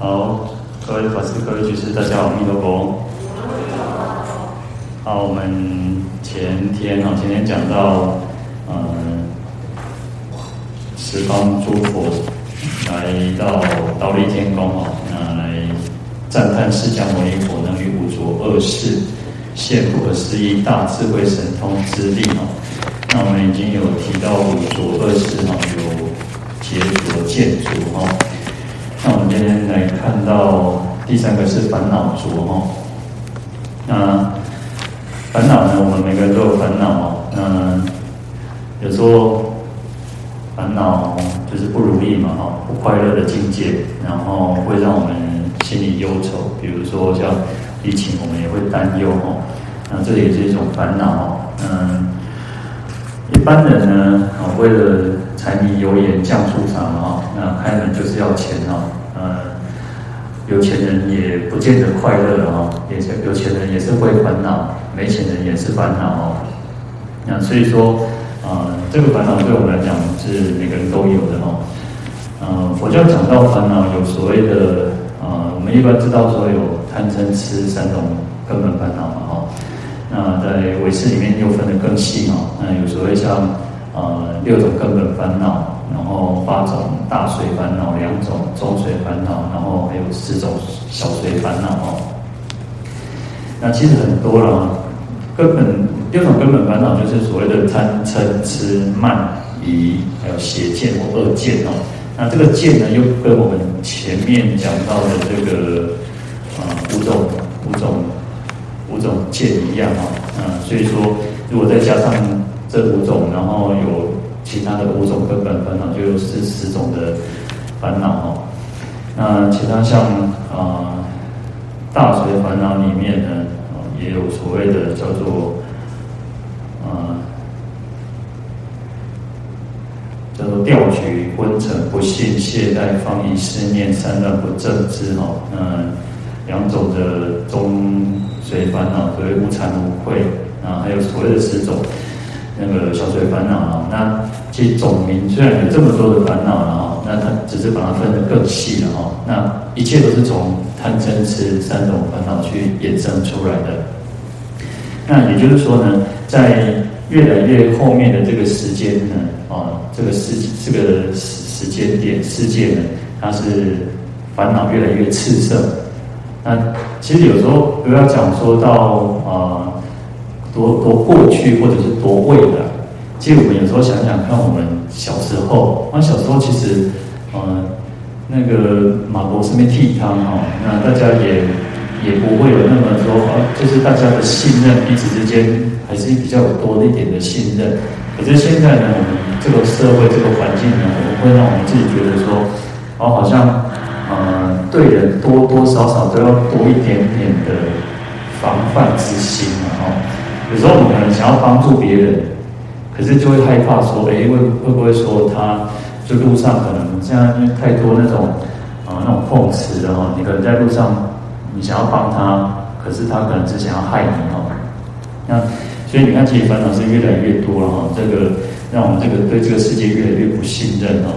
好，各位法师、各位居士，大家好，阿弥陀佛。好，我们前天啊，前天讲到，嗯，十方诸佛来到忉利天宫啊，那来赞叹释迦牟尼佛能于五浊恶世现不可思议大智慧神通之力啊。那我们已经有提到五浊恶世啊，有劫浊、见浊哈。那我们今天来看到第三个是烦恼浊哈。那烦恼呢，我们每个人都有烦恼哦。那有时候烦恼就是不如意嘛哈，不快乐的境界，然后会让我们心里忧愁。比如说像疫情，我们也会担忧哈。那这也是一种烦恼哦。嗯，一般人呢，啊，为了柴米油盐酱醋茶哈，那开门就是要钱哈。有钱人也不见得快乐哈，也是有钱人也是会烦恼，没钱人也是烦恼哦。那所以说，啊，这个烦恼对我们来讲是每个人都有的哈。嗯，佛教讲到烦恼，有所谓的，啊，我们一般知道说有贪嗔痴三种根本烦恼嘛哈。那在唯识里面又分得更细哈，那有所谓像呃六种根本烦恼，然后八种大随烦恼，两种中随烦恼，然后还有四种小随烦恼哦。那其实很多了，根本六种根本烦恼就是所谓的贪嗔痴慢疑，还有邪见或恶见哦。那这个见呢，又跟我们前面讲到的这个啊五种五种。五种见一样哈，嗯，所以说如果再加上这五种，然后有其他的五种根本烦恼，就有十十种的烦恼哈。那其他像啊大随烦恼里面呢，也有所谓的叫做啊叫做调举、昏沉、不信、懈怠、放逸、思念、三乱、不正知哈，那，两种的中。随烦恼，所谓无惭无愧啊，还有所谓的十种那个小随烦恼啊。那其实总名虽然有这么多的烦恼了哈，那它只是把它分得更细了哈。那一切都是从贪嗔痴三种烦恼去衍生出来的。那也就是说呢，在越来越后面的这个时间呢，啊，这个世这个时时间点世界呢，它是烦恼越来越炽盛。那其实有时候不要讲说到啊，多多过去或者是多未来。其实我们有时候想想看，我们小时候，那小时候其实，呃，那个马国身边剃汤哈，那大家也也不会有那么说，就是大家的信任彼此之间还是比较有多一点的信任。可是现在呢，我们这个社会这个环境呢，我们会让我们自己觉得说，哦，好像。呃，对人多多少少都要多一点点的防范之心嘛，哈。有时候我们可能想要帮助别人，可是就会害怕说，哎，会会不会说他就路上可能现在因为太多那种啊、那种碰瓷的哈，你可能在路上你想要帮他，可是他可能只想要害你哈。那所以你看，其实烦恼是越来越多了哈，这个让我们这个对这个世界越来越不信任哦。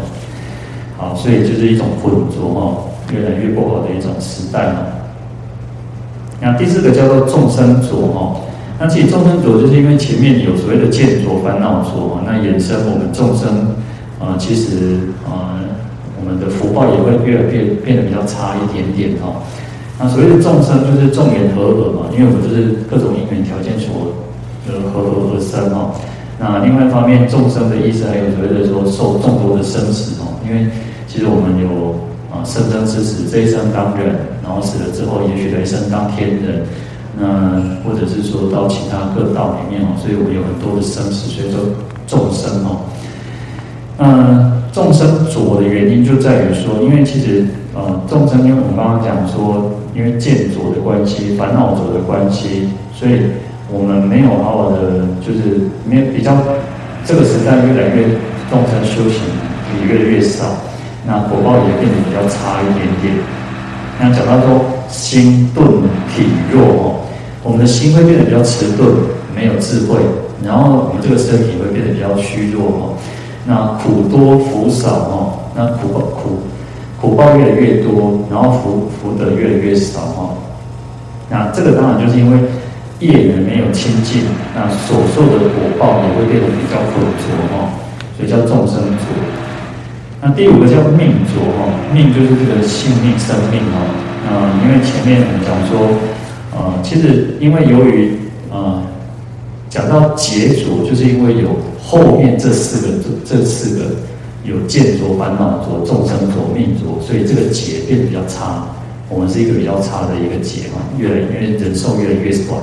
好，所以就是一种浑浊哈，越来越不好的一种时代哈。那第四个叫做众生浊哈，那其实众生浊就是因为前面有所谓的见浊、烦恼浊，那衍生我们众生啊，其实啊，我们的福报也会越来越变得比较差一点点哈。那所谓的众生就是众缘和合嘛，因为我们就是各种因缘条件所呃和合而生哈。那另外一方面，众生的意思还有所谓的说受众多的生死哦，因为其实我们有啊生生死死，这一生当人，然后死了之后，也许来生当天人，那或者是说到其他各道里面哦，所以我们有很多的生死，所以说众生哦。那众生浊的原因就在于说，因为其实呃众生，因为我们刚刚讲说，因为见浊的关系，烦恼浊的关系，所以。我们没有好好的，就是没有比较，这个时代越来越众生修行也越来越少，那果报也变得比较差一点点。那讲到说心钝体弱哦，我们的心会变得比较迟钝，没有智慧，然后我们这个身体会变得比较虚弱哦。那苦多福少哦，那苦苦苦报越来越多，然后福福德越来越少哦。那这个当然就是因为业缘没有清净，那所受的果报也会变得比较浑浊哦，所以叫众生浊。那第五个叫命浊哦，命就是这个性命、生命哦。嗯，因为前面我们讲说，呃，其实因为由于呃讲到劫浊，就是因为有后面这四个这四个。有见浊、烦恼浊、众生浊、命浊，所以这个劫变得比较差。我们是一个比较差的一个劫嘛，越来越人寿越来越短。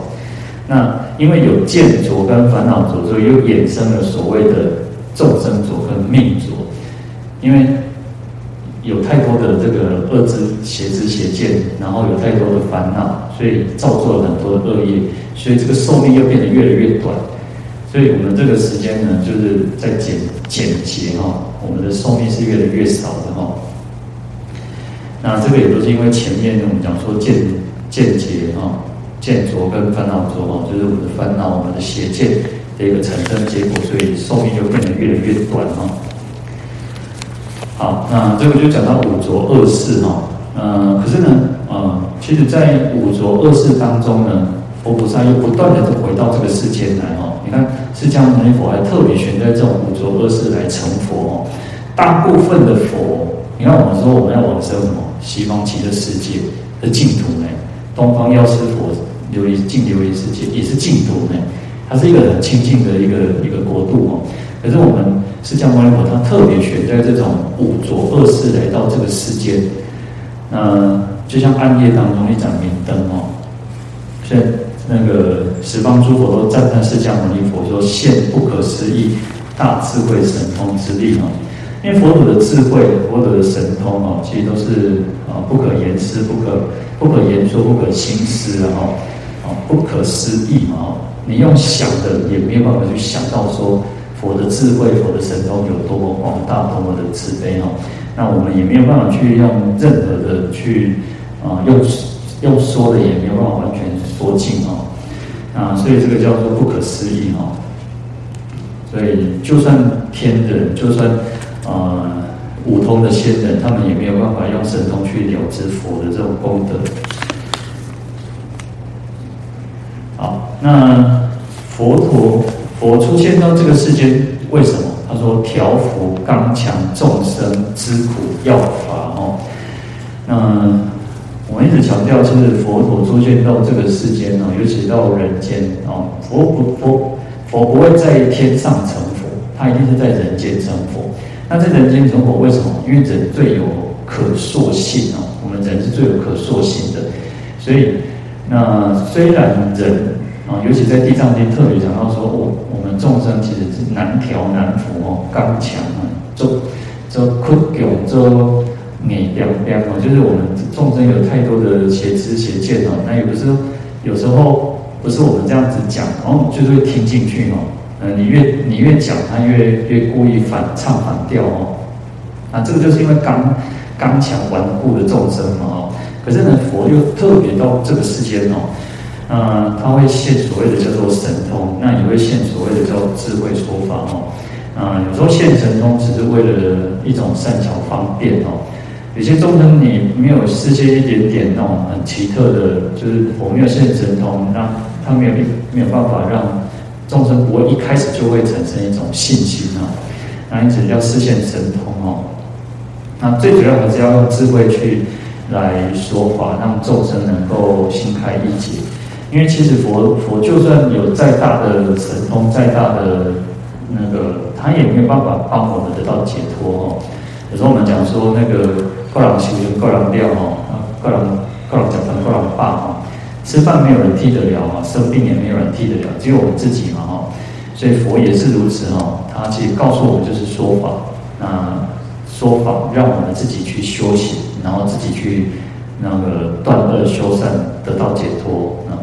那因为有见浊跟烦恼浊，所以又衍生了所谓的众生浊跟命浊。因为有太多的这个恶知、邪知、邪见，然后有太多的烦恼，所以造作了很多的恶业，所以这个寿命又变得越来越短。所以我们这个时间呢，就是在减减劫哈，我们的寿命是越来越少的哈。那这个也都是因为前面我们讲说见见劫哈，见浊跟烦恼浊哈，就是我们的烦恼、我们的邪见的一个产生结果，所以寿命就变得越来越短哈。好，那这个就讲到五浊恶世哈，嗯，可是呢，其实在五浊恶世当中呢，佛菩萨又不断的回到这个世间来哈。你看，释迦牟尼佛还特别选在这种五浊恶世来成佛哦。大部分的佛，你看我们说我们要往生什么？西方极乐世界的净土呢？东方药师佛琉璃净琉璃世界也是净土呢。它是一个很清净的一个一个国度哦。可是我们释迦牟尼佛他特别选在这种五浊恶世来到这个世间。那就像暗夜当中一盏明灯哦。现。那个十方诸佛都赞叹释迦牟尼佛说，现不可思议大智慧神通之力哈，因为佛祖的智慧、佛祖的神通哦，其实都是啊不可言思、不可不可言说、不可心思啊，啊不可思议嘛，你用想的也没有办法去想到说佛的智慧、佛的神通有多么广大、多么的慈悲哈，那我们也没有办法去用任何的去啊用。用说的也没有办法完全说尽哦，啊，所以这个叫做不可思议哦。所以就算天人，就算啊五通的仙人，他们也没有办法用神通去了知佛的这种功德。好，那佛陀佛出现到这个世间，为什么？他说调伏刚强众生之苦要法哦，那。我们一直强调，就是佛陀出现到这个世间哦，尤其到人间哦，佛不佛佛不会在天上成佛，他一定是在人间成佛。那在人间成佛，为什么？因为人最有可塑性哦，我们人是最有可塑性的。所以，那虽然人啊，尤其在地藏经特别讲到说，我我们众生其实是难调难伏哦，刚强啊，就就困窘就。你两边哦，就是我们众生有太多的邪知邪见哦，那有的时候有时候不是我们这样子讲，然后就是会听进去哦。嗯，你越你越讲，他越越故意反唱反调哦。啊，这个就是因为刚刚强顽固的众生嘛哦。可是呢，佛又特别到这个世间哦，嗯，他会现所谓的叫做神通，那也会现所谓的叫智慧说法哦。啊，有时候现神通只是为了一种善巧方便哦。有些众生你没有世间一点点那种很奇特的，就是我没有现神通，那他没有没有办法让众生不会一开始就会产生一种信心啊，那因此要示现神通哦。那最主要还是要用智慧去来说法，让众生能够心开意解。因为其实佛佛就算有再大的神通，再大的那个，他也没有办法帮我们得到解脱哦。有时候我们讲说那个。各人修行，各人料哦，各人各人讲成各人霸哦。吃饭没有人替得了啊，生病也没有人替得了，只有我们自己嘛哈。所以佛也是如此哈，他其实告诉我们就是说法，那说法让我们自己去修行，然后自己去那个断恶修善，得到解脱啊。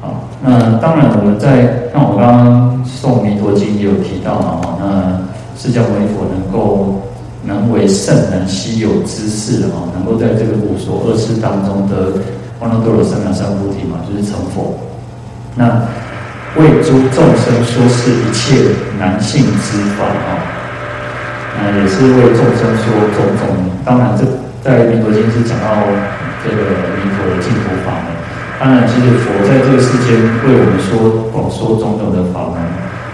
好，那当然我们在像我刚刚诵弥陀经也有提到嘛哈，那释迦牟尼佛能够。能为圣人稀有之事啊，能够在这个五浊恶世当中得阿耨多罗三藐三菩提嘛，就是成佛。那为诸众生说是一切男性之法啊。呃，也是为众生说种种。当然，这在《弥陀经》是讲到这个弥陀的净土法门。当然，其实佛在这个世间为我们说广说种种的法门，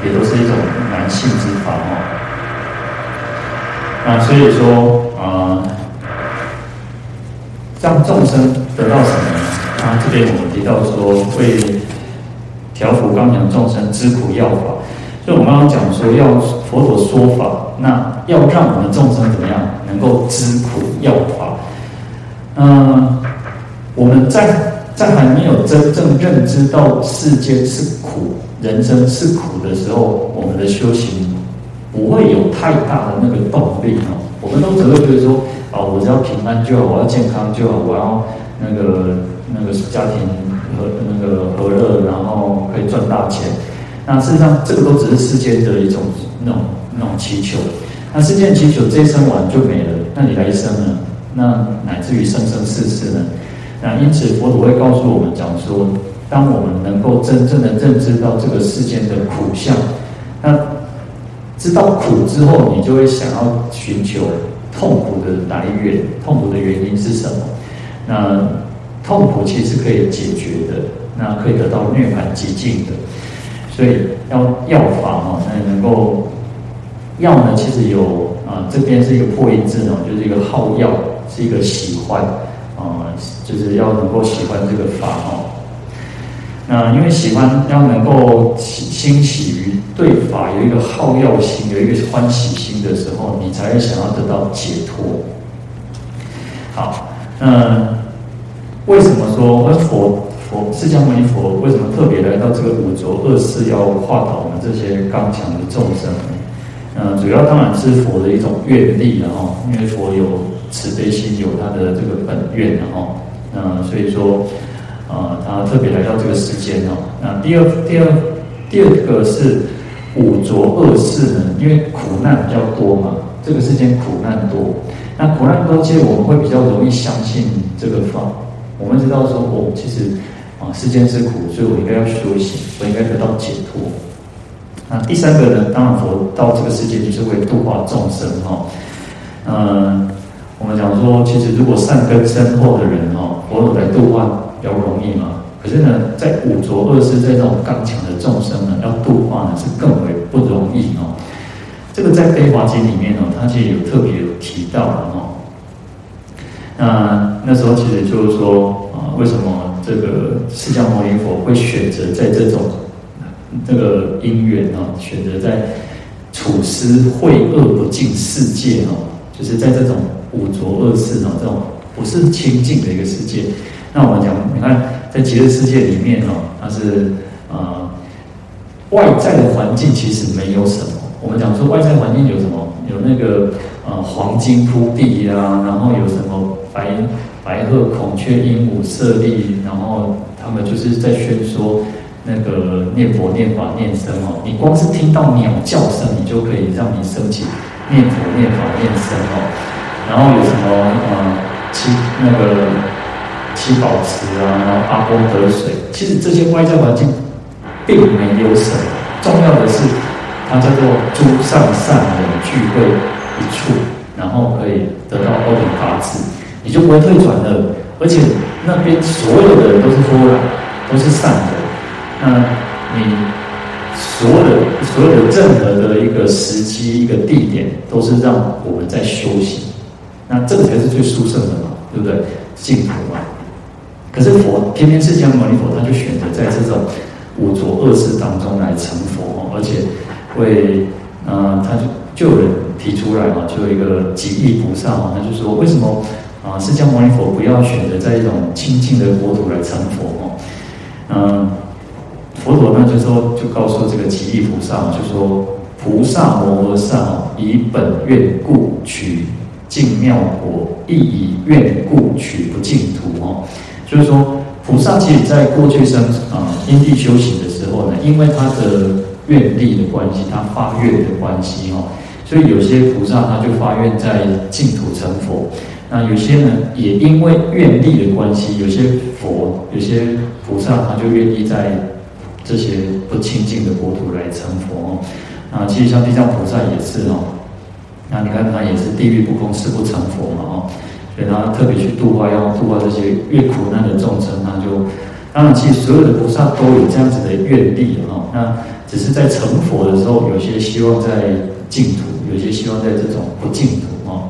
也都是一种男性之法哦。那所以说，啊、让众生得到什么呢？啊，这边我们提到说，为调伏刚强众生知苦要法。所以我们刚刚讲说，要佛陀说法，那要让我们众生怎么样能够知苦要法？嗯、我们在。在还没有真正认知到世间是苦、人生是苦的时候，我们的修行不会有太大的那个动力哦。我们都只会觉得说，啊，我只要平安就好，我要健康就好，我要那个那个家庭和那个和乐，然后可以赚大钱。那事实上，这个都只是世间的一种那种那种祈求。那世间祈求这一生完就没了，那你来生呢？那乃至于生生世世呢？那因此，佛陀会告诉我们讲说，当我们能够真正的认知到这个世间的苦相，知道苦之后，你就会想要寻求痛苦的来源，痛苦的原因是什么？那痛苦其实可以解决的，那可以得到涅槃寂静的。所以要药法哦，那能够药呢，其实有啊，这边是一个破音字哦，就是一个好药，是一个喜欢。啊，就是要能够喜欢这个法哦。那因为喜欢要能够兴起于对法有一个好要心，有一个欢喜心的时候，你才会想要得到解脱。好，那为什么说而佛佛释迦牟尼佛为什么特别来到这个五浊恶世要化导我们这些刚强的众生呢？嗯，主要当然是佛的一种愿力了哈，因为佛有。慈悲心有他的这个本愿的哈，那所以说，啊，他特别来到这个世间哦。那第二、第二、第二个是五浊恶世呢，因为苦难比较多嘛，这个世间苦难多。那苦难多，其实我们会比较容易相信这个法。我们知道说，哦，其实啊，世间是苦，所以我应该要修行，我应该得到解脱。那第三个呢，当然佛到这个世界就是为度化众生哈，嗯。我们讲说，其实如果善根深厚的人哦，佛来度化比较容易嘛。可是呢，在五浊恶世，在这种刚强的众生呢，要度化呢是更为不容易哦。这个在《悲华经》里面哦，他其实有特别有提到的哦。那那时候其实就是说啊，为什么这个释迦牟尼佛会选择在这种这个因缘哦，选择在处施秽恶不净世界哦，就是在这种。五浊恶世哦，这种不是清净的一个世界。那我们讲，你看在极乐世界里面哦，它是呃外在的环境其实没有什么。我们讲说外在环境有什么？有那个呃黄金铺地啊，然后有什么白白鹤、孔雀、鹦鹉舍利，然后他们就是在宣说那个念佛、念法、念僧哦。你光是听到鸟叫声，你就可以让你升起念佛、念法、念僧哦。然后有什么呃七那个七宝池啊，然后阿波德水，其实这些外在环境并没有什么，重要的是它叫做诸上善人聚会一处，然后可以得到阿弥陀智，你就不会退转了。而且那边所有的人都是佛人，都是善人，那你所有的所有的任何的一个时机、一个地点，都是让我们在修行。那这个才是最殊胜的嘛，对不对？净土嘛。可是佛偏偏释迦牟尼佛，他就选择在这种五浊恶世当中来成佛，而且会，呃，他就就有人提出来嘛，就有一个极意菩萨嘛，他就说，为什么啊，释迦牟尼佛不要选择在一种清净的国土来成佛？哦，嗯，佛陀呢就说，就告诉这个极意菩萨，就说，菩萨摩诃萨以本愿故取。净妙国亦以愿故取不净土哦，就是说菩萨其实在过去生啊因地修行的时候呢，因为他的愿力的关系，他发愿的关系哦，所以有些菩萨他就发愿在净土成佛，那有些呢也因为愿力的关系，有些佛有些菩萨他就愿意在这些不清净的国土来成佛哦，啊，其实像地藏菩萨也是哦。那你看他也是地狱不空，誓不成佛嘛哦，给他特别去度化，要度化这些越苦难的众生，他就当然其实所有的菩萨都有这样子的愿力哦，那只是在成佛的时候，有些希望在净土，有些希望在这种不净土哦。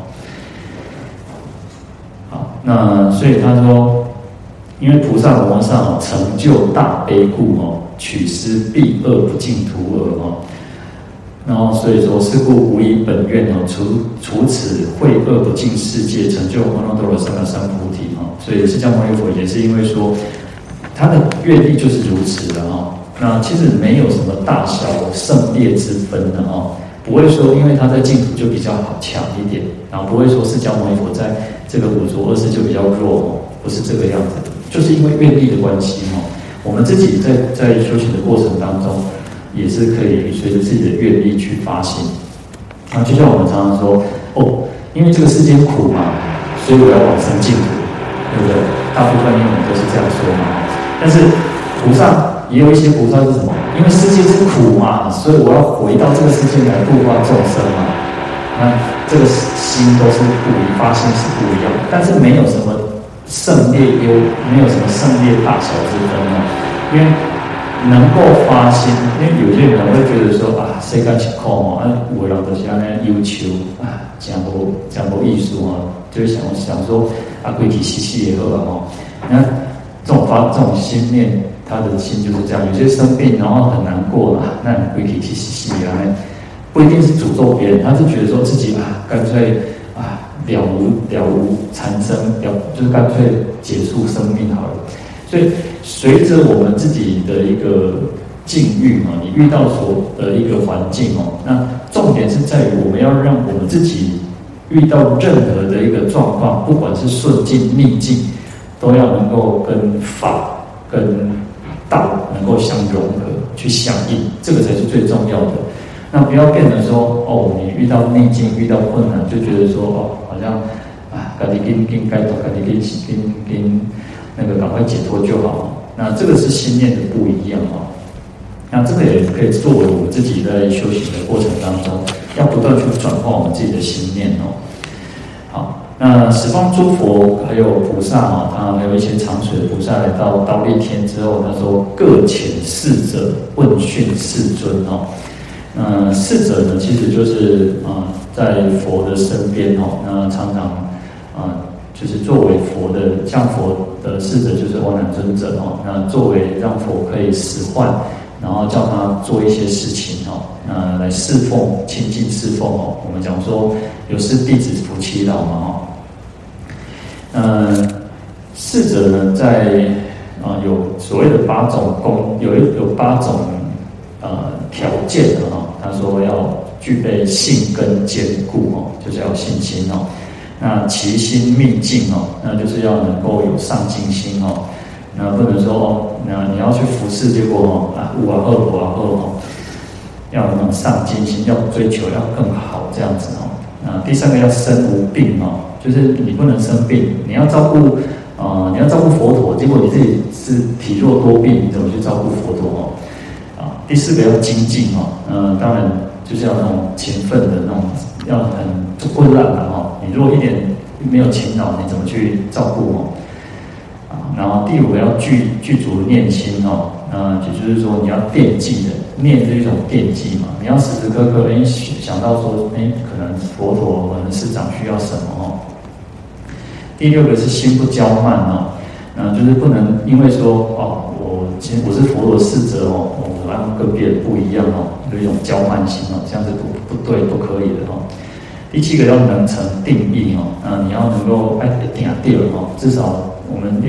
好，那所以他说，因为菩萨摩诃萨，成就大悲故哦，取施彼恶不净土耳哦。然后所以说，是故无以本愿哦，除除此秽恶不净世界，成就阿耨多罗三藐三菩提哦。所以释迦牟尼佛也是因为说，他的愿力就是如此的哦。那其实没有什么大小胜劣之分的哦，不会说因为他在净土就比较好强一点，然后不会说释迦牟尼佛在这个五浊恶世就比较弱哦，不是这个样子，就是因为愿力的关系哦。我们自己在在修行的过程当中。也是可以随着自己的愿力去发心，啊，就像我们常常说，哦，因为这个世间苦嘛，所以我要往生净土，对不对？大部分因为我们都是这样说嘛。但是菩萨也有一些菩萨是什么？因为世界是苦嘛，所以我要回到这个世界来度化众生嘛。那这个心都是不一，发心是不一样，但是没有什么胜劣优，没有什么胜劣大小之分嘛，因为。能够发心，因为有些人会觉得说啊，世间是苦嘛，啊，有的人就是安尼忧求啊，讲无讲无艺术啊，就会想想说啊，归去死死也好啊，吼，那这种发这种心念，他的心就是这样。有些生病然后很难过啦，那归去死死啊，不一定是诅咒别人，他是觉得说自己啊，干脆啊了无了无残生，了就是干脆结束生命好了。所以，随着我们自己的一个境遇嘛，你遇到所的一个环境哦，那重点是在于我们要让我们自己遇到任何的一个状况，不管是顺境逆境，都要能够跟法跟道能够相融合去相应，这个才是最重要的。那不要变成说哦，你遇到逆境遇到困难，就觉得说哦，好像啊，赶紧跟跟该走，赶紧跟跟跟。那个赶快解脱就好，那这个是心念的不一样哦。那这个也可以作为我们自己在修行的过程当中，要不断去转化我们自己的心念哦。好，那十方诸佛还有菩萨啊，他还有一些长水的菩萨来到忉利天之后，他说各遣侍者问讯世尊哦。那侍者呢，其实就是啊，在佛的身边哦，那常常啊。就是作为佛的，像佛的侍者就是阿难尊者哦。那作为让佛可以使唤，然后叫他做一些事情哦，那来侍奉、亲近侍奉哦。我们讲说有事弟子夫妻老嘛哦。嗯，侍者呢，在啊有所谓的八种功，有一有八种呃条件的哈。他说要具备信根坚固哦，就是要信心哦。那齐心密静哦，那就是要能够有上进心哦。那不能说，那你要去服侍，结果哦啊，无啊恶苦啊恶哦，要有那种上进心，要追求要更好这样子哦。那第三个要身无病哦，就是你不能生病，你要照顾啊、你要照顾佛陀，结果你自己是体弱多病，你怎么去照顾佛陀哦？啊，第四个要精进哦，嗯，当然就是要那种勤奋的那种，要很混乱的哦。如果一点没有勤劳，你怎么去照顾哦？啊，然后第五个要具具足念心哦，那也就是说你要惦记的念是一种惦记嘛，你要时时刻刻哎想到说哎，可能佛陀可能师长需要什么哦。第六个是心不骄慢哦，那就是不能因为说哦，我其实我是佛陀侍者哦，我要跟别人不一样哦，有一种骄慢心哦，这样子不不对不可以的哦。第七个要能成定意哦，那你要能够哎定啊定哦，至少我们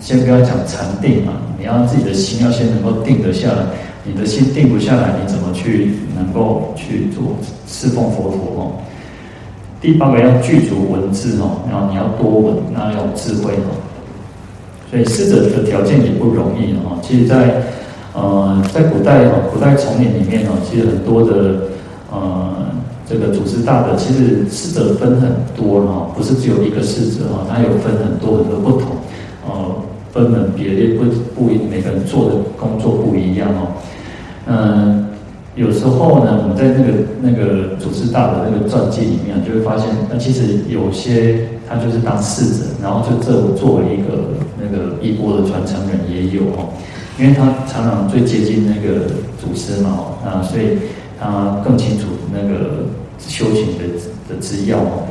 先不要讲禅定嘛，你要自己的心要先能够定得下来，你的心定不下来，你怎么去能够去做侍奉佛陀哦？第八个要具足文字哦，然后你要多闻，那要有智慧哦。所以侍者的条件也不容易哦。其实，在呃在古代哦，古代丛林里面哦，其实很多的呃。这个祖师大德其实侍者分很多哈，不是只有一个侍者哈，他有分很多很多不同，呃，分门别类不不一，每个人做的工作不一样哦。嗯，有时候呢，我们在那个那个祖师大的那个传记里面，就会发现，那其实有些他就是当侍者，然后就这作为一个那个衣钵的传承人也有哦，因为他常常最接近那个祖师嘛，啊，所以他更清楚那个修行的的之要哦。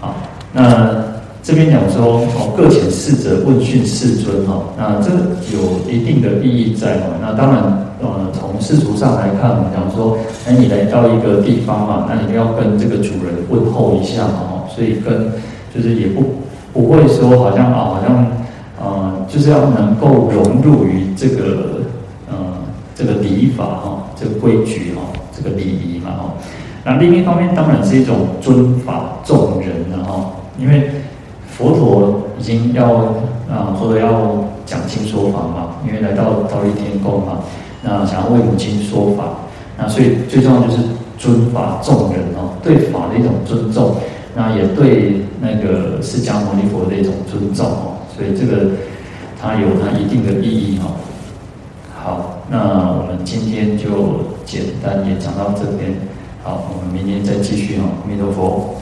好，那。这边讲说哦，各遣侍者问讯世尊哈，那这有一定的意义在哦。那当然，呃，从世俗上来看，我们讲说，哎，你来到一个地方嘛，那你要跟这个主人问候一下嘛，所以跟就是也不不会说好像啊，好像呃，就是要能够融入于这个这个礼法哈，这个规矩哈，这个礼仪嘛哈。那另一方面，当然是一种尊法重人的哈，因为。佛陀已经要啊，或者要讲经说法嘛，因为来到忉利天宫嘛，那想要为母亲说法，那所以最重要就是尊法重人哦，对法的一种尊重，那也对那个释迦牟尼佛的一种尊重哦，所以这个它有它一定的意义哈。好，那我们今天就简单也讲到这边。好，我们明天再继续哦。弥陀佛。